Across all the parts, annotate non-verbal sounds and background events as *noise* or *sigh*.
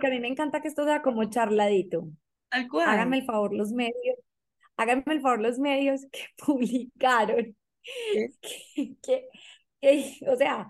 porque a mí me encanta que esto sea como charladito. Tal cual. Háganme el favor los medios, háganme el favor los medios que *laughs* publicaron. *laughs* Que, que, que, o sea,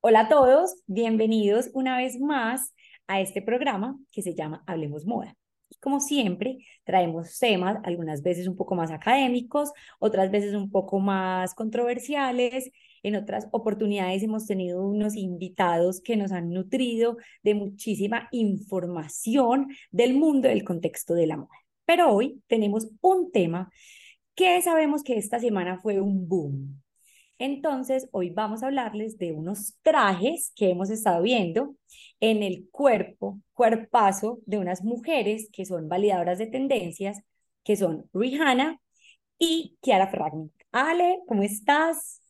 hola a todos, bienvenidos una vez más a este programa que se llama Hablemos Moda. Y como siempre, traemos temas, algunas veces un poco más académicos, otras veces un poco más controversiales. En otras oportunidades hemos tenido unos invitados que nos han nutrido de muchísima información del mundo, del contexto de la moda. Pero hoy tenemos un tema que sabemos que esta semana fue un boom. Entonces, hoy vamos a hablarles de unos trajes que hemos estado viendo en el cuerpo, cuerpazo de unas mujeres que son validadoras de tendencias, que son Rihanna y Kiara Ferragni. Ale, ¿cómo estás?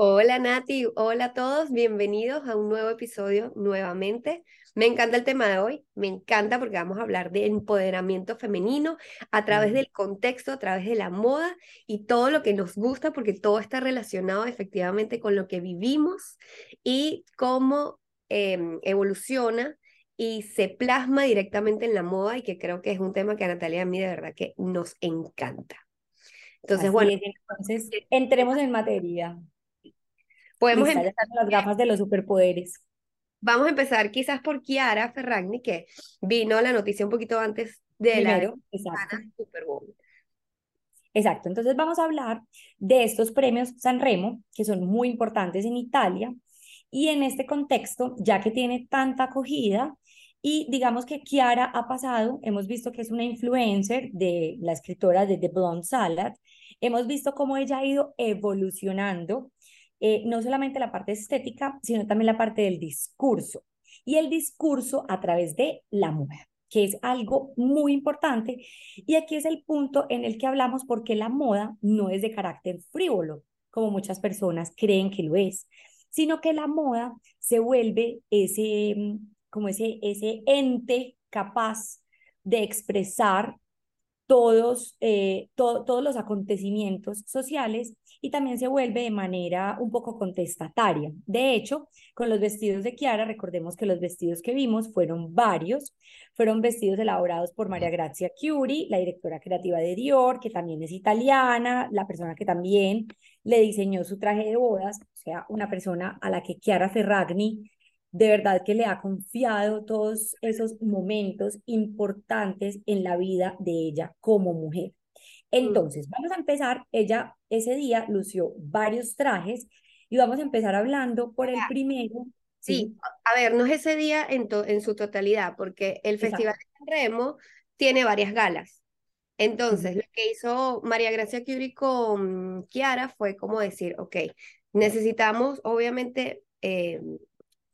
Hola Nati, hola a todos, bienvenidos a un nuevo episodio nuevamente. Me encanta el tema de hoy, me encanta porque vamos a hablar de empoderamiento femenino a través del contexto, a través de la moda y todo lo que nos gusta porque todo está relacionado efectivamente con lo que vivimos y cómo em, evoluciona y se plasma directamente en la moda y que creo que es un tema que a Natalia y a mí de verdad que nos encanta. Entonces, bueno. entonces, entremos en materia. Podemos empezar las gafas de los superpoderes. Vamos a empezar quizás por Kiara Ferragni, que vino la noticia un poquito antes de Primero, la exacto. Super Bowl. Exacto, entonces vamos a hablar de estos premios Sanremo, que son muy importantes en Italia, y en este contexto, ya que tiene tanta acogida, y digamos que Kiara ha pasado, hemos visto que es una influencer de la escritora de The Blonde Salad, hemos visto cómo ella ha ido evolucionando eh, no solamente la parte estética, sino también la parte del discurso. Y el discurso a través de la mujer, que es algo muy importante. Y aquí es el punto en el que hablamos porque la moda no es de carácter frívolo, como muchas personas creen que lo es, sino que la moda se vuelve ese, como ese, ese ente capaz de expresar todos, eh, todos los acontecimientos sociales y también se vuelve de manera un poco contestataria. De hecho, con los vestidos de Kiara, recordemos que los vestidos que vimos fueron varios, fueron vestidos elaborados por María Grazia Chiuri, la directora creativa de Dior, que también es italiana, la persona que también le diseñó su traje de bodas, o sea, una persona a la que Chiara Ferragni de verdad que le ha confiado todos esos momentos importantes en la vida de ella como mujer. Entonces, vamos a empezar. Ella ese día lució varios trajes y vamos a empezar hablando por el primero. Sí, a ver, no es ese día en, en su totalidad, porque el Festival de Remo tiene varias galas. Entonces, lo que hizo María Gracia Curie con Kiara fue como decir, ok, necesitamos obviamente eh,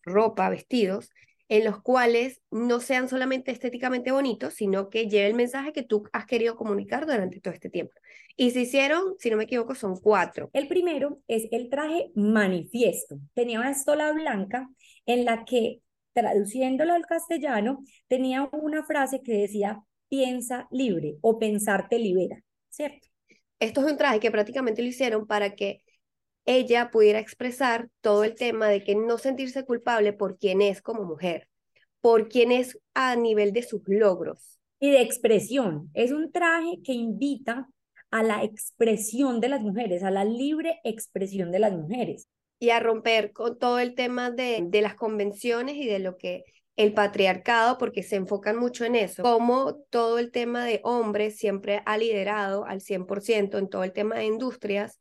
ropa, vestidos, en los cuales no sean solamente estéticamente bonitos, sino que lleve el mensaje que tú has querido comunicar durante todo este tiempo. Y se hicieron, si no me equivoco, son cuatro. El primero es el traje manifiesto. Tenía una estola blanca en la que, traduciéndolo al castellano, tenía una frase que decía, piensa libre o pensar te libera, ¿cierto? Esto es un traje que prácticamente lo hicieron para que ella pudiera expresar todo el tema de que no sentirse culpable por quién es como mujer, por quién es a nivel de sus logros. Y de expresión. Es un traje que invita a la expresión de las mujeres, a la libre expresión de las mujeres. Y a romper con todo el tema de, de las convenciones y de lo que el patriarcado porque se enfocan mucho en eso, como todo el tema de hombres siempre ha liderado al 100% en todo el tema de industrias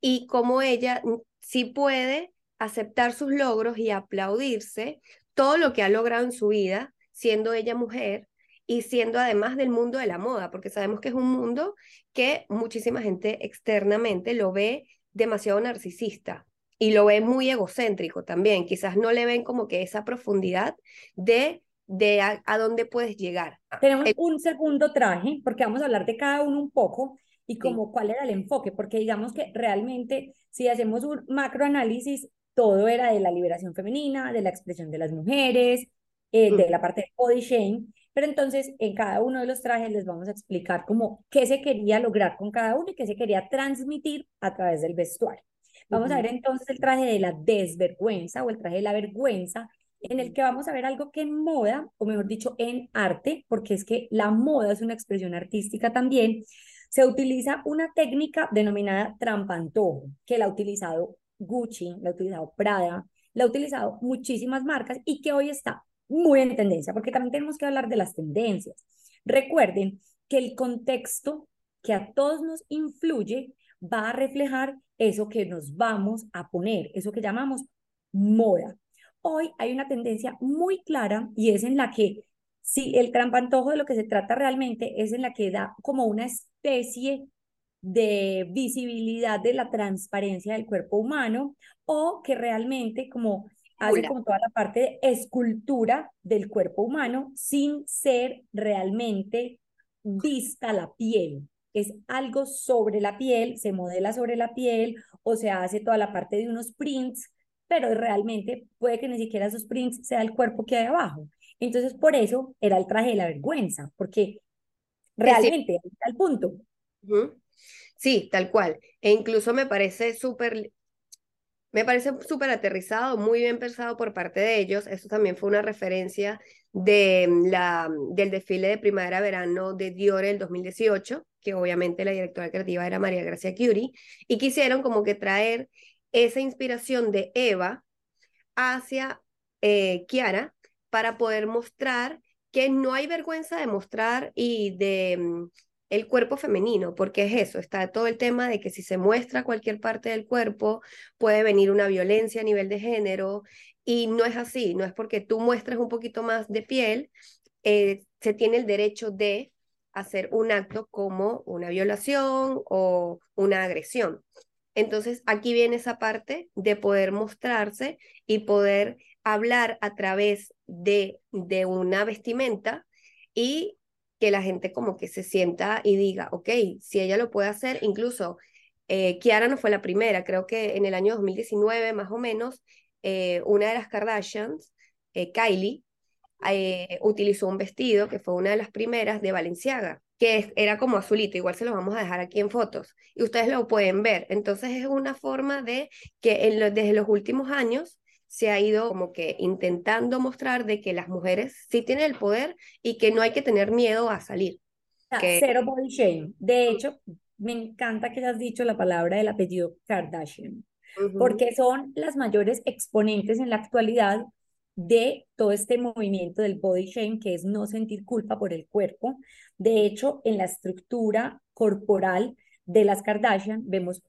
y como ella sí puede aceptar sus logros y aplaudirse todo lo que ha logrado en su vida, siendo ella mujer y siendo además del mundo de la moda, porque sabemos que es un mundo que muchísima gente externamente lo ve demasiado narcisista y lo ven muy egocéntrico también. Quizás no le ven como que esa profundidad de, de a, dónde puedes llegar. Tenemos un segundo traje, porque vamos a hablar de cada uno un poco y como cuál era el enfoque, porque digamos que realmente si hacemos un macroanálisis, todo era de la liberación femenina, de la expresión de las mujeres, eh, de la parte de body shame, pero entonces en cada uno de los trajes les vamos a explicar como qué se quería lograr con cada uno y qué se quería transmitir a través del vestuario. Vamos a ver entonces el traje de la desvergüenza o el traje de la vergüenza, en el que vamos a ver algo que en moda, o mejor dicho, en arte, porque es que la moda es una expresión artística también, se utiliza una técnica denominada trampantojo, que la ha utilizado Gucci, la ha utilizado Prada, la ha utilizado muchísimas marcas y que hoy está muy en tendencia, porque también tenemos que hablar de las tendencias. Recuerden que el contexto que a todos nos influye va a reflejar eso que nos vamos a poner, eso que llamamos moda. Hoy hay una tendencia muy clara y es en la que, si el trampantojo de lo que se trata realmente es en la que da como una especie de visibilidad de la transparencia del cuerpo humano o que realmente como hace como toda la parte de escultura del cuerpo humano sin ser realmente vista la piel. Es algo sobre la piel, se modela sobre la piel o se hace toda la parte de unos prints, pero realmente puede que ni siquiera esos prints sea el cuerpo que hay abajo. Entonces, por eso era el traje de la vergüenza, porque realmente, al punto. Sí, tal cual. E incluso me parece súper me parece súper aterrizado, muy bien pensado por parte de ellos. Eso también fue una referencia de mm, la, del desfile de primavera-verano de Dior el 2018, que obviamente la directora creativa era María Gracia Curie, y quisieron como que traer esa inspiración de Eva hacia eh, Kiara para poder mostrar que no hay vergüenza de mostrar y de mm, el cuerpo femenino, porque es eso, está todo el tema de que si se muestra cualquier parte del cuerpo puede venir una violencia a nivel de género y no es así, no es porque tú muestres un poquito más de piel, eh, se tiene el derecho de hacer un acto como una violación o una agresión. Entonces, aquí viene esa parte de poder mostrarse y poder hablar a través de, de una vestimenta y que la gente como que se sienta y diga, ok, si ella lo puede hacer, incluso eh, Kiara no fue la primera, creo que en el año 2019 más o menos, eh, una de las Kardashians, eh, Kylie, utilizó un vestido que fue una de las primeras de Valenciaga, que era como azulito, igual se lo vamos a dejar aquí en fotos, y ustedes lo pueden ver. Entonces es una forma de que desde los últimos años se ha ido como que intentando mostrar de que las mujeres sí tienen el poder y que no hay que tener miedo a salir. Cero body shame. De hecho, me encanta que hayas dicho la palabra del apellido Kardashian, porque son las mayores exponentes en la actualidad de todo este movimiento del body shame, que es no sentir culpa por el cuerpo. De hecho, en la estructura corporal de las Kardashian vemos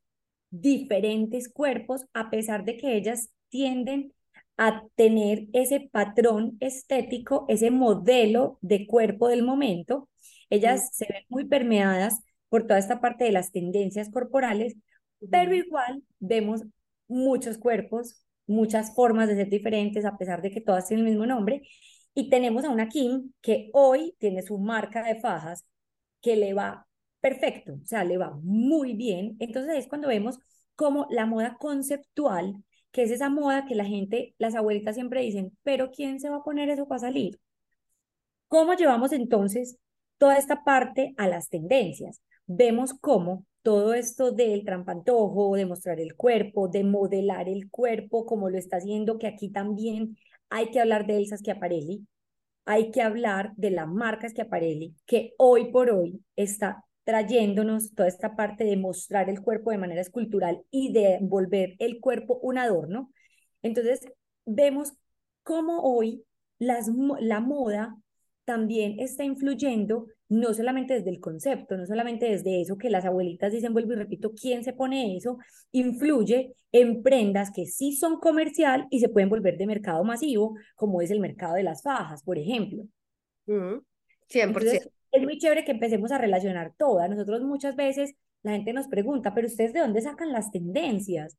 diferentes cuerpos, a pesar de que ellas tienden a tener ese patrón estético, ese modelo de cuerpo del momento. Ellas se ven muy permeadas por toda esta parte de las tendencias corporales, pero igual vemos muchos cuerpos, muchas formas de ser diferentes, a pesar de que todas tienen el mismo nombre. Y tenemos a una Kim que hoy tiene su marca de fajas que le va perfecto, o sea, le va muy bien. Entonces es cuando vemos como la moda conceptual que es esa moda que la gente, las abuelitas siempre dicen, pero ¿quién se va a poner eso para salir? ¿Cómo llevamos entonces toda esta parte a las tendencias? Vemos cómo todo esto del trampantojo, de mostrar el cuerpo, de modelar el cuerpo, como lo está haciendo, que aquí también hay que hablar de Elsa Schiaparelli, hay que hablar de la marca Schiaparelli, que hoy por hoy está trayéndonos toda esta parte de mostrar el cuerpo de manera escultural y de volver el cuerpo un adorno. Entonces, vemos cómo hoy las, la moda también está influyendo no solamente desde el concepto, no solamente desde eso que las abuelitas dicen, vuelvo y repito, ¿quién se pone eso? Influye en prendas que sí son comercial y se pueden volver de mercado masivo, como es el mercado de las fajas, por ejemplo. 100% es muy chévere que empecemos a relacionar todas. Nosotros muchas veces la gente nos pregunta, pero ustedes de dónde sacan las tendencias?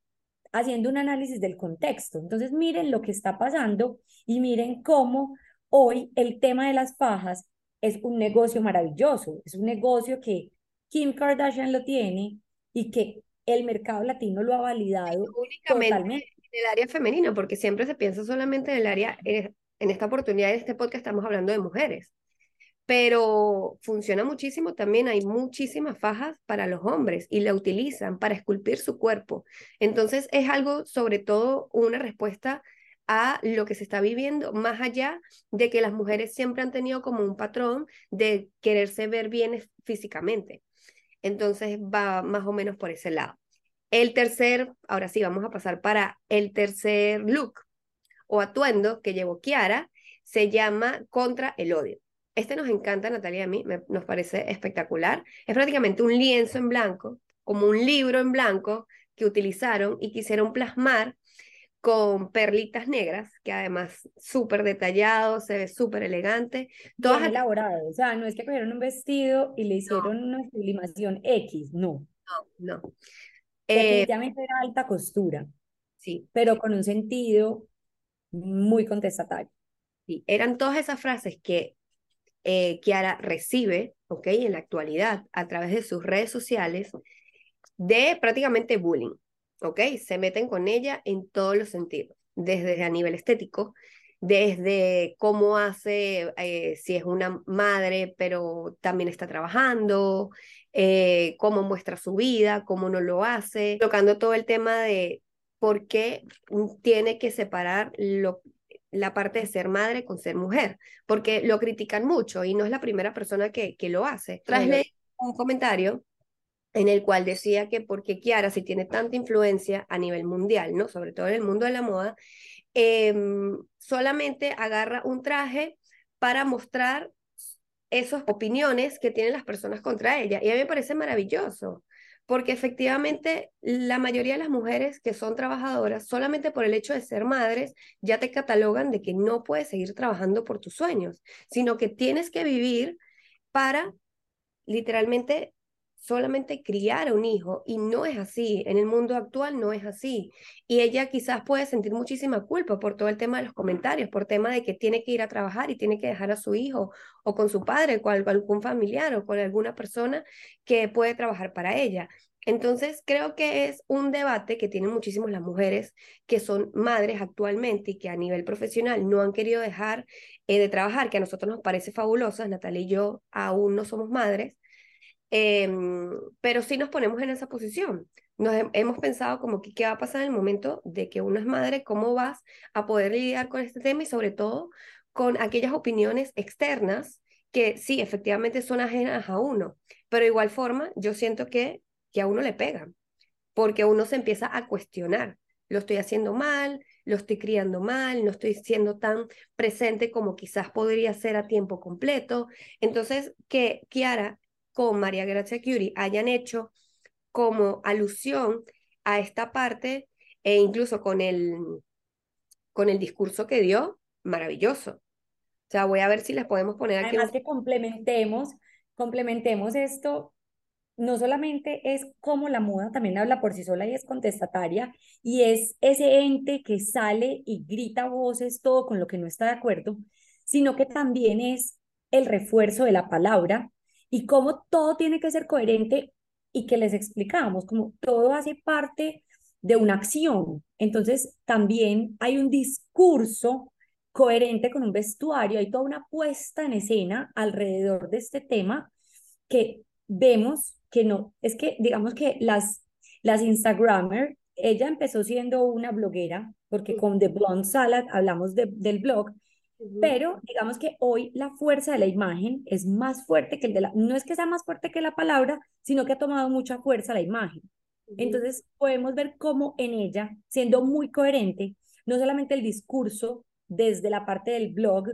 Haciendo un análisis del contexto. Entonces miren lo que está pasando y miren cómo hoy el tema de las fajas es un negocio maravilloso. Es un negocio que Kim Kardashian lo tiene y que el mercado latino lo ha validado únicamente en el área femenina, porque siempre se piensa solamente en el área, en esta oportunidad, en este podcast estamos hablando de mujeres pero funciona muchísimo también. Hay muchísimas fajas para los hombres y la utilizan para esculpir su cuerpo. Entonces es algo, sobre todo, una respuesta a lo que se está viviendo, más allá de que las mujeres siempre han tenido como un patrón de quererse ver bien físicamente. Entonces va más o menos por ese lado. El tercer, ahora sí, vamos a pasar para el tercer look o atuendo que llevó Kiara, se llama Contra el Odio. Este nos encanta, Natalia, a mí nos parece espectacular. Es prácticamente un lienzo en blanco, como un libro en blanco que utilizaron y quisieron plasmar con perlitas negras, que además súper detallado, se ve súper elegante. Todas elaborado, o sea, no es que cogieron un vestido y le hicieron una sublimación X, no. No, no. Eh, Definitivamente era alta costura. Sí. Pero con un sentido muy contestatario. Sí, eran todas esas frases que eh, Kiara recibe, ¿ok? En la actualidad, a través de sus redes sociales, de prácticamente bullying, ¿ok? Se meten con ella en todos los sentidos, desde a nivel estético, desde cómo hace, eh, si es una madre, pero también está trabajando, eh, cómo muestra su vida, cómo no lo hace, tocando todo el tema de por qué tiene que separar lo, la parte de ser madre con ser mujer, porque lo critican mucho y no es la primera persona que, que lo hace. Tras un comentario en el cual decía que porque Kiara, si tiene tanta influencia a nivel mundial, ¿no? sobre todo en el mundo de la moda, em, solamente agarra un traje para mostrar esas opiniones que tienen las personas contra ella. Y a mí me parece maravilloso, porque efectivamente la mayoría de las mujeres que son trabajadoras, solamente por el hecho de ser madres, ya te catalogan de que no puedes seguir trabajando por tus sueños, sino que tienes que vivir para literalmente solamente criar a un hijo y no es así, en el mundo actual no es así. Y ella quizás puede sentir muchísima culpa por todo el tema de los comentarios, por tema de que tiene que ir a trabajar y tiene que dejar a su hijo o con su padre, con algún familiar o con alguna persona que puede trabajar para ella. Entonces, creo que es un debate que tienen muchísimas las mujeres que son madres actualmente y que a nivel profesional no han querido dejar eh, de trabajar, que a nosotros nos parece fabulosa. Natalia y yo aún no somos madres, Em, pero sí nos ponemos en esa posición. Nos hemos pensado como que qué va a pasar en el momento de que uno es madre, cómo vas a poder lidiar con este tema y sobre todo con aquellas opiniones externas que sí, efectivamente son ajenas a uno, pero de igual forma yo siento que, que a uno le pegan, porque uno se empieza a cuestionar, lo estoy haciendo mal, lo estoy criando mal, no estoy siendo tan presente como quizás podría ser a tiempo completo. Entonces, que Kiara con María Gracia Curie hayan hecho como alusión a esta parte e incluso con el, con el discurso que dio, maravilloso. O sea, voy a ver si les podemos poner aquí. Además que complementemos, complementemos esto, no solamente es como la moda también habla por sí sola y es contestataria, y es ese ente que sale y grita voces todo con lo que no está de acuerdo, sino que también es el refuerzo de la palabra y cómo todo tiene que ser coherente y que les explicamos, como todo hace parte de una acción. Entonces, también hay un discurso coherente con un vestuario, hay toda una puesta en escena alrededor de este tema que vemos que no, es que digamos que las, las Instagramer, ella empezó siendo una bloguera, porque con The Blonde Salad hablamos de, del blog, pero digamos que hoy la fuerza de la imagen es más fuerte que el de la, no es que sea más fuerte que la palabra, sino que ha tomado mucha fuerza la imagen. Entonces podemos ver cómo en ella, siendo muy coherente, no solamente el discurso desde la parte del blog,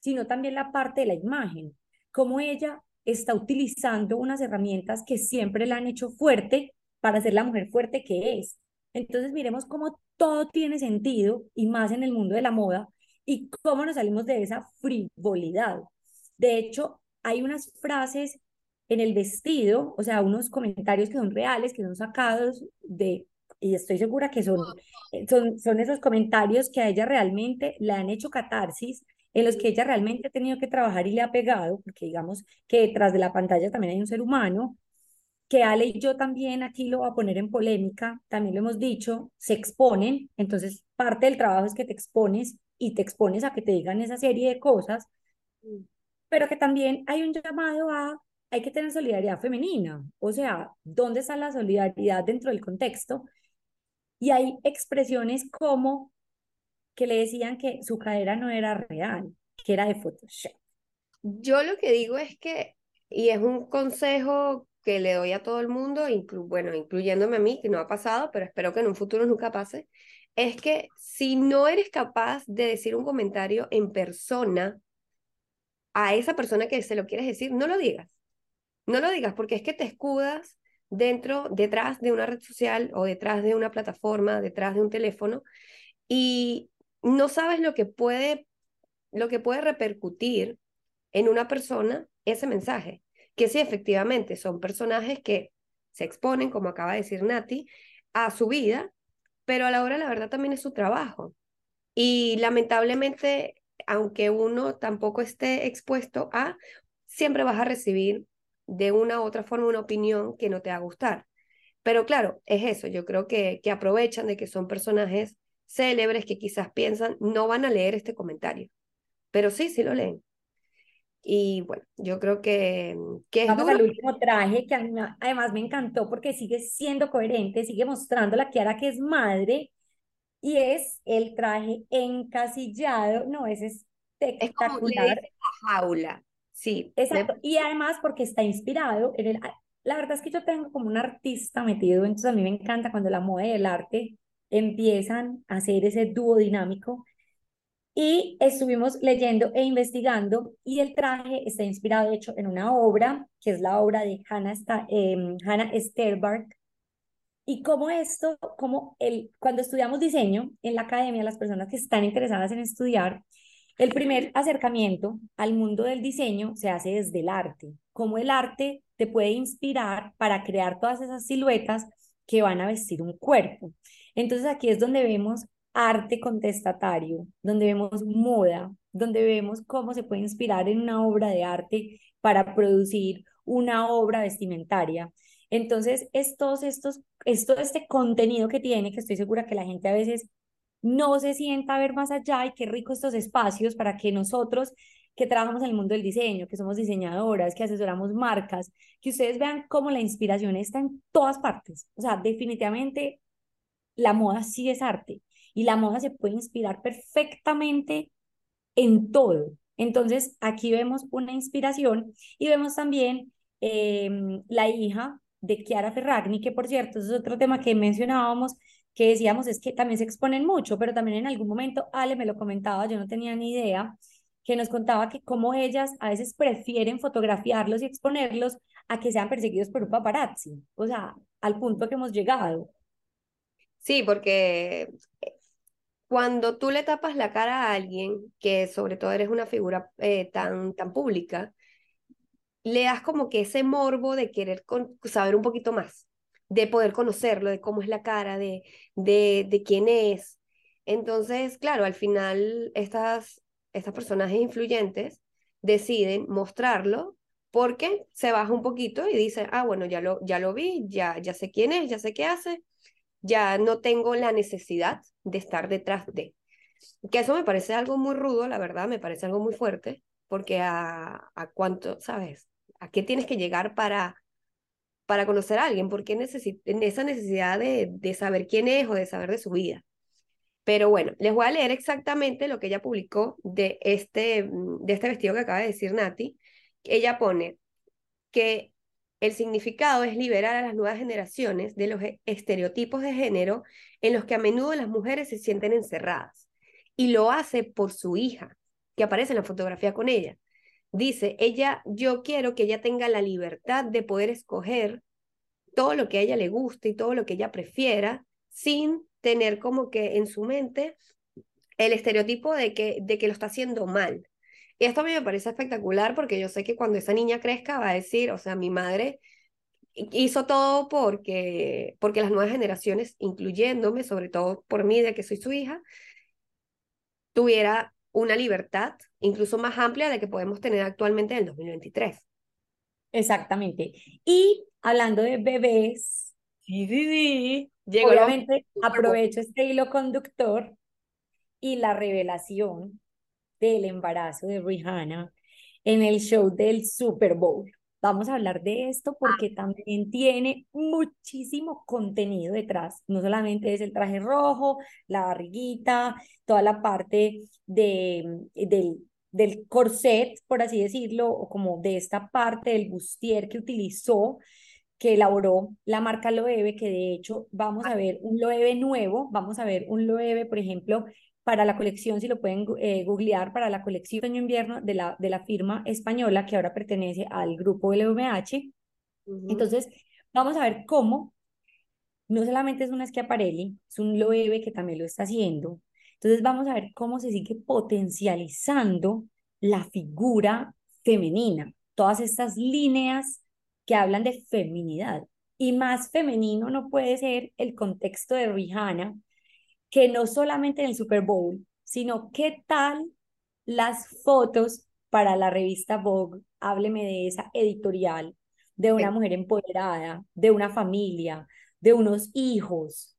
sino también la parte de la imagen, cómo ella está utilizando unas herramientas que siempre la han hecho fuerte para ser la mujer fuerte que es. Entonces miremos cómo todo tiene sentido y más en el mundo de la moda, y cómo nos salimos de esa frivolidad. De hecho, hay unas frases en el vestido, o sea, unos comentarios que son reales, que son sacados de, y estoy segura que son, eh, son, son esos comentarios que a ella realmente le han hecho catarsis, en los que ella realmente ha tenido que trabajar y le ha pegado, porque digamos que detrás de la pantalla también hay un ser humano, que Ale y yo también aquí lo voy a poner en polémica, también lo hemos dicho, se exponen, entonces parte del trabajo es que te expones y te expones a que te digan esa serie de cosas, pero que también hay un llamado a, hay que tener solidaridad femenina, o sea, ¿dónde está la solidaridad dentro del contexto? Y hay expresiones como que le decían que su cadera no era real, que era de Photoshop. Yo lo que digo es que, y es un consejo que le doy a todo el mundo, bueno, incluyéndome a mí, que no ha pasado, pero espero que en un futuro nunca pase, es que si no eres capaz de decir un comentario en persona a esa persona que se lo quieres decir, no lo digas. No lo digas porque es que te escudas dentro, detrás de una red social o detrás de una plataforma, detrás de un teléfono y no sabes lo que puede, lo que puede repercutir en una persona ese mensaje. Que sí, efectivamente, son personajes que se exponen, como acaba de decir Nati, a su vida, pero a la hora la verdad también es su trabajo. Y lamentablemente, aunque uno tampoco esté expuesto a, siempre vas a recibir de una u otra forma una opinión que no te va a gustar. Pero claro, es eso, yo creo que, que aprovechan de que son personajes célebres que quizás piensan no van a leer este comentario, pero sí, sí lo leen. Y bueno, yo creo que, que es Vamos al último traje, que además me encantó porque sigue siendo coherente, sigue mostrando la Kiara que es madre, y es el traje encasillado, no, es espectacular. Es como jaula, sí. Exacto, y además porque está inspirado en el... La verdad es que yo tengo como un artista metido, entonces a mí me encanta cuando la moda y el arte empiezan a hacer ese dúo dinámico y estuvimos leyendo e investigando y el traje está inspirado, de hecho, en una obra, que es la obra de Hannah, eh, Hannah Sterbark. Y como esto, como el, cuando estudiamos diseño en la academia, las personas que están interesadas en estudiar, el primer acercamiento al mundo del diseño se hace desde el arte. Cómo el arte te puede inspirar para crear todas esas siluetas que van a vestir un cuerpo. Entonces aquí es donde vemos arte contestatario, donde vemos moda, donde vemos cómo se puede inspirar en una obra de arte para producir una obra vestimentaria. Entonces, estos, estos, esto, este contenido que tiene, que estoy segura que la gente a veces no se sienta a ver más allá y qué rico estos espacios para que nosotros que trabajamos en el mundo del diseño, que somos diseñadoras, que asesoramos marcas, que ustedes vean cómo la inspiración está en todas partes. O sea, definitivamente la moda sí es arte y la moda se puede inspirar perfectamente en todo. Entonces, aquí vemos una inspiración y vemos también em, la hija de Chiara Ferragni, que por cierto, es otro tema que mencionábamos, que decíamos es que también se exponen mucho, pero también en algún momento Ale me lo comentaba, yo no tenía ni idea, que nos contaba que como ellas a veces prefieren fotografiarlos y exponerlos a que sean perseguidos por un paparazzi, o sea, al punto que hemos llegado. Sí, porque cuando tú le tapas la cara a alguien, que sobre todo eres una figura eh, tan, tan pública, le das como que ese morbo de querer saber un poquito más, de poder conocerlo, de cómo es la cara, de, de, de quién es. Entonces, claro, al final estas, estas personajes influyentes deciden mostrarlo porque se baja un poquito y dice, ah, bueno, ya lo, ya lo vi, ya, ya sé quién es, ya sé qué hace, ya no tengo la necesidad de estar detrás de. Que eso me parece algo muy rudo, la verdad, me parece algo muy fuerte, porque a, a cuánto, ¿sabes? ¿A qué tienes que llegar para, para conocer a alguien? ¿Por qué esa necesidad de, de saber quién es o de saber de su vida? Pero bueno, les voy a leer exactamente lo que ella publicó de este, de este vestido que acaba de decir Nati. Ella pone que el significado es liberar a las nuevas generaciones de los e-, estereotipos de género en los que a menudo las mujeres se sienten encerradas. Y lo hace por su hija, que aparece en la fotografía con ella. Dice, ella, yo quiero que ella tenga la libertad de poder escoger todo lo que a ella le guste y todo lo que ella prefiera, sin tener como que en su mente el estereotipo de que, de que lo está haciendo mal. Y esto a mí me parece espectacular porque yo sé que cuando esa niña crezca va a decir, o sea, mi madre hizo todo porque, porque las nuevas generaciones, incluyéndome, sobre todo por mí, de que soy su hija, tuviera una libertad incluso más amplia de que podemos tener actualmente en el 2023. Exactamente. Y hablando de bebés, sí, sí, obviamente aprovecho este hilo conductor y la revelación del embarazo de Rihanna en el show del Super Bowl. vamos a hablar de esto porque también tiene muchísimo contenido detrás. No solamente es el traje rojo, la barriguita, toda la parte de, del, del corset, por así decirlo, o como de esta parte del bustier que utilizó, que elaboró la marca Loewe, que de hecho vamos a ver un Loewe nuevo, vamos a ver un Loewe, por ejemplo, para la colección, si lo pueden eh, googlear, para la colección de invierno de la, de la firma española que ahora pertenece al grupo LVMH. Entonces, vamos a ver cómo no solamente es una Schiaparelli, es un Loewe que también lo está haciendo. Entonces, vamos a ver cómo se sigue potencializando la figura femenina, todas estas líneas que hablan de feminidad. Y más femenino no puede ser el contexto de Rihanna, que no solamente en el Super Bowl, sino qué tal las fotos para la revista Vogue, hábleme de esa editorial, de una mujer empoderada, de una familia, de unos hijos.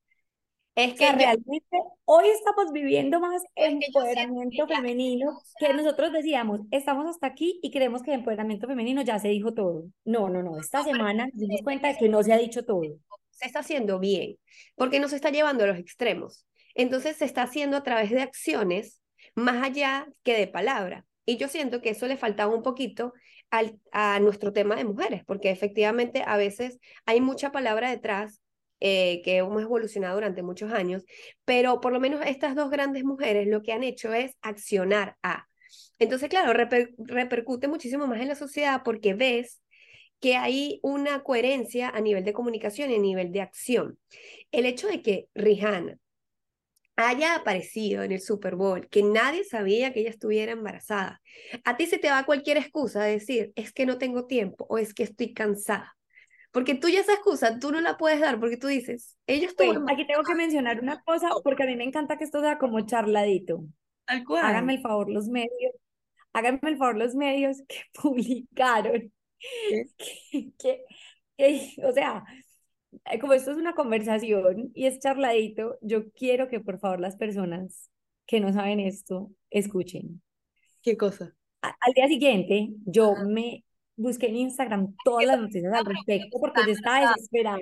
Es que realmente hoy estamos viviendo más empoderamiento femenino que nosotros decíamos, estamos hasta aquí y creemos que el empoderamiento femenino ya se dijo todo. No, no, no, esta semana nos dimos cuenta de que no se ha dicho todo. Se está haciendo bien, porque nos está llevando a los extremos. Entonces se está haciendo a través de acciones más allá que de palabra. Y yo siento que eso le faltaba un poquito al, a nuestro tema de mujeres, porque efectivamente a veces hay mucha palabra detrás eh, que hemos evolucionado durante muchos años, pero por lo menos estas dos grandes mujeres lo que han hecho es accionar a. Entonces, claro, repercute muchísimo más en la sociedad porque ves que hay una coherencia a nivel de comunicación y a nivel de acción. El hecho de que Rihanna haya aparecido en el Super Bowl, que nadie sabía que ella estuviera embarazada, a ti se te va cualquier excusa de decir, es que no tengo tiempo o es que estoy cansada. Porque tú ya esa excusa, tú no la puedes dar porque tú dices, ella estuvo Aquí tengo que mencionar una cosa porque a mí me encanta que esto sea como charladito. Háganme el favor los medios, háganme el favor los medios que *laughs* publicaron que, o sea, como esto es una conversación y es charladito, yo quiero que por favor las personas que no saben esto escuchen. ¿Qué cosa? al día siguiente, yo me busqué en Instagram todas las noticias al respecto porque yo estaba desesperada.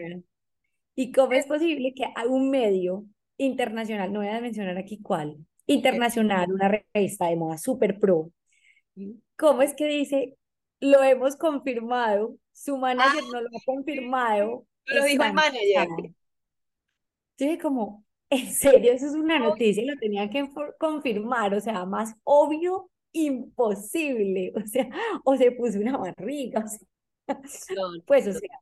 ¿Y cómo es posible que un medio internacional, no voy a mencionar aquí cuál, internacional, una revista de moda super pro, cómo es que dice, lo hemos confirmado, su manager no lo ha confirmado, lo dijo el manager. Sí, como, en serio, eso es una noticia, lo tenían que confirmar, o sea, más obvio, imposible, *laughs* o sea, o se puso una barriga, *laughs* pues, o sea.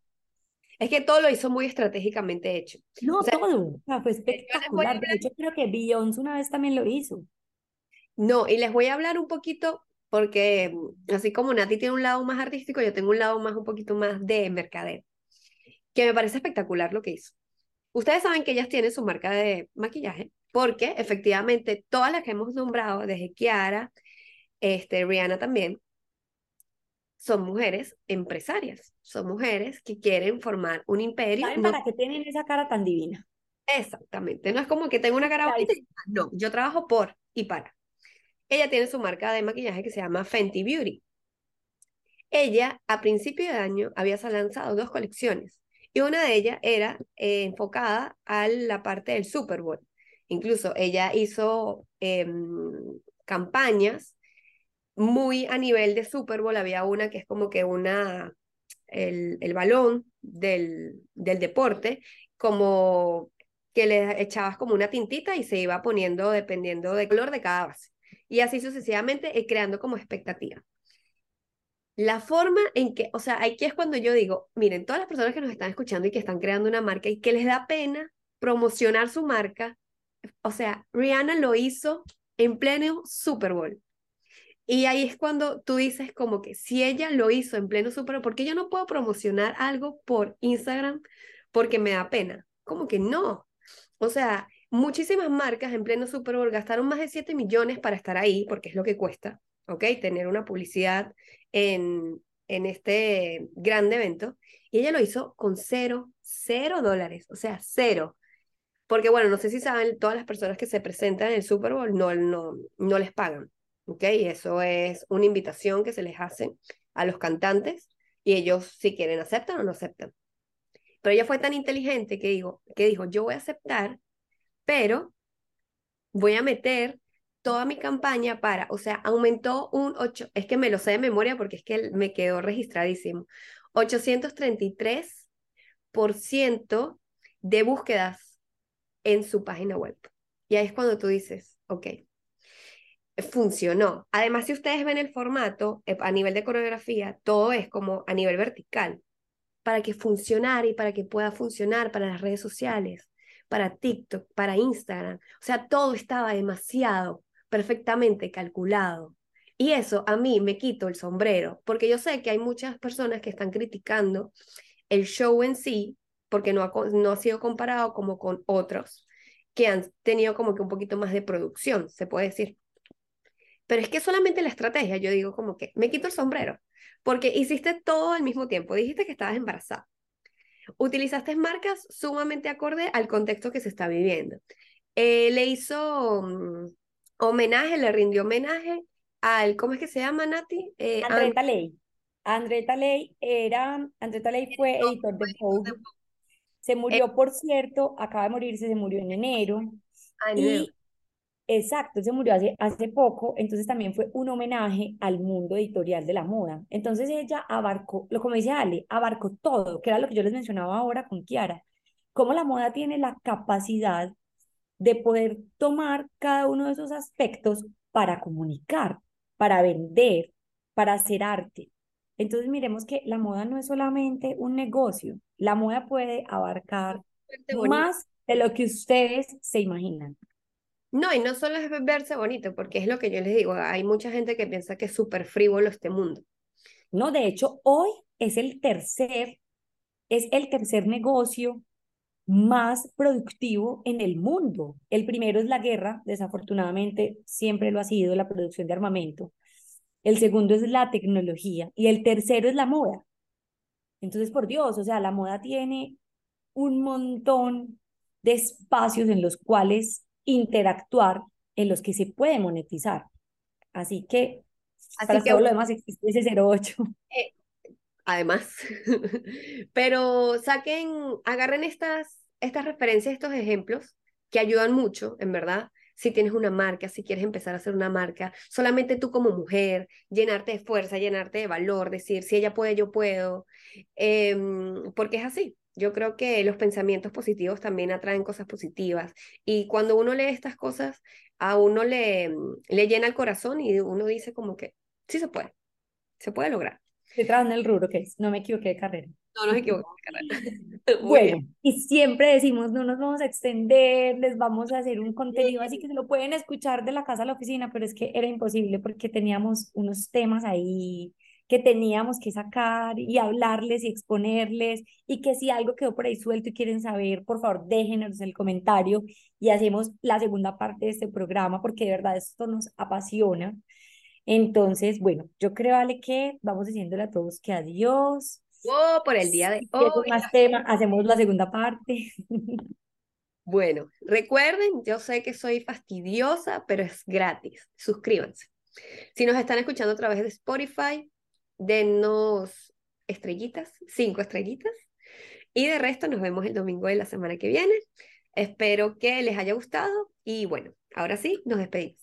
Es que todo lo hizo muy estratégicamente hecho. No, todo, o sea, fue espectacular. De hecho, creo que Beyoncé una vez también lo hizo. No, y les voy a hablar un poquito, porque así como Nati tiene un lado más artístico, yo tengo un lado más, un poquito más de mercader que me parece espectacular lo que hizo. Ustedes saben que ellas tienen su marca de maquillaje, porque efectivamente todas las que hemos nombrado, desde Kiara, este, Rihanna también, son mujeres empresarias, son mujeres que quieren formar un imperio. ¿Saben para qué tienen esa cara tan divina? Exactamente, no es como que tengo una cara bonita, no, yo trabajo por y para. Ella tiene su marca de maquillaje que se llama Fenty Beauty. Ella, a principio de año, había lanzado dos colecciones y una de ellas era eh, enfocada a la parte del Super Bowl. Incluso ella hizo em, campañas muy a nivel de Super Bowl. Había una que es como que una, el, el balón del, del deporte, como que le echabas como una tintita y se iba poniendo dependiendo del color de cada base. Y así sucesivamente, eh, creando como expectativa la forma en que, o sea, aquí es cuando yo digo, miren, todas las personas que nos están escuchando y que están creando una marca y que les da pena promocionar su marca, o sea, Rihanna lo hizo en pleno Super Bowl. Y ahí es cuando tú dices como que si ella lo hizo en pleno Super Bowl, ¿por qué yo no puedo promocionar algo por Instagram porque me da pena? Como que no. O sea, muchísimas marcas en pleno Super Bowl gastaron más de 7 millones para estar ahí, porque es lo que cuesta, ¿ok? Tener una publicidad en, en este gran evento y ella lo hizo con cero, cero dólares, o sea, cero. Porque bueno, no sé si saben, todas las personas que se presentan en el Super Bowl no, no, no les pagan, ¿ok? Eso es una invitación que se les hace a los cantantes Y ellos, si quieren, aceptan o no aceptan. Pero ella fue tan inteligente que, digo, que dijo, yo voy a aceptar, pero voy a meter toda mi campaña para, o sea, aumentó un 8, es que me lo sé de memoria porque es que me quedó registradísimo, 833% de búsquedas en su página web. Y ahí es cuando tú dices, ok, funcionó. Además, si ustedes ven el formato eh, a nivel de coreografía, todo es como a nivel vertical, para que funcionara y para que pueda funcionar para las redes sociales, para TikTok, para Instagram. O sea, todo estaba demasiado perfectamente calculado. Y eso a mí me quito el sombrero, porque yo sé que hay muchas personas que están criticando el show en sí, porque no ha, no ha sido comparado como con otros que han tenido como que un poquito más de producción, se puede decir. Pero es que solamente la estrategia, yo digo como que me quito el sombrero, porque hiciste todo al mismo tiempo, dijiste que estabas embarazada, utilizaste marcas sumamente acorde al contexto que se está viviendo. Eh, le hizo mm, homenaje, le rindió homenaje al, ¿cómo es que se llama, Nati? Eh, Andreta Ley. Andreta Ley era, Andreta Ley fue editor de Vogue. Se murió, eh, por cierto, acaba de morirse, se murió en enero. Ah, y exacto, se murió hace, hace poco, entonces también fue un homenaje al mundo editorial de la moda. Entonces ella abarcó, lo como dice Ale, abarcó todo, que era lo que yo les mencionaba ahora con Kiara, cómo la moda tiene la capacidad de poder tomar cada uno de esos aspectos para comunicar, para vender, para hacer arte. Entonces miremos que la moda no es solamente un negocio, la moda puede abarcar más de lo que ustedes se imaginan. No, y no solo es verse bonito, porque es lo que yo les digo, hay mucha gente que piensa que es súper frívolo este mundo. No, de hecho, hoy es el tercer, es el tercer negocio más productivo en el mundo. El primero es la guerra, desafortunadamente siempre lo ha sido la producción de armamento. El segundo es la tecnología y el tercero es la moda. Entonces, por Dios, o sea, la moda tiene un montón de espacios en los cuales interactuar, en los que se puede monetizar. Así que, Así para que, todo lo demás existe ese 08. Eh, además. *laughs* Pero saquen, agarren estas, estas referencias, estos ejemplos que ayudan mucho, en verdad. Si tienes una marca, si quieres empezar a hacer una marca, solamente tú como mujer, llenarte de fuerza, llenarte de valor, decir, si ella puede, yo puedo, em, porque es así. Yo creo que los pensamientos positivos también atraen cosas positivas y cuando uno lee estas cosas, a uno le, le llena el corazón y uno dice como que sí se puede, se puede lograr. Estoy trabajando en el rubro, que no me equivoqué de carrera. No nos equivocamos de carrera. *laughs* bueno, y siempre decimos, no nos vamos a extender, les vamos a hacer un contenido, así que se lo pueden escuchar de la casa a la oficina, pero es que era imposible porque teníamos unos temas ahí que teníamos que sacar y hablarles y exponerles y que si algo quedó por ahí suelto y quieren saber, por favor, déjenos el comentario y hacemos la segunda parte de este programa porque de verdad esto nos apasiona. Entonces, bueno, yo creo, Ale, que vamos diciéndole a todos que adiós. Oh, por el día de hoy. más tema, hacemos la segunda parte. *laughs* Bueno, recuerden, yo sé que soy fastidiosa, pero es gratis. Suscríbanse. Si nos están escuchando a través de Spotify, denos estrellitas, cinco estrellitas. Y de resto, nos vemos el domingo de la semana que viene. Espero que les haya gustado y bueno, ahora sí, nos despedimos.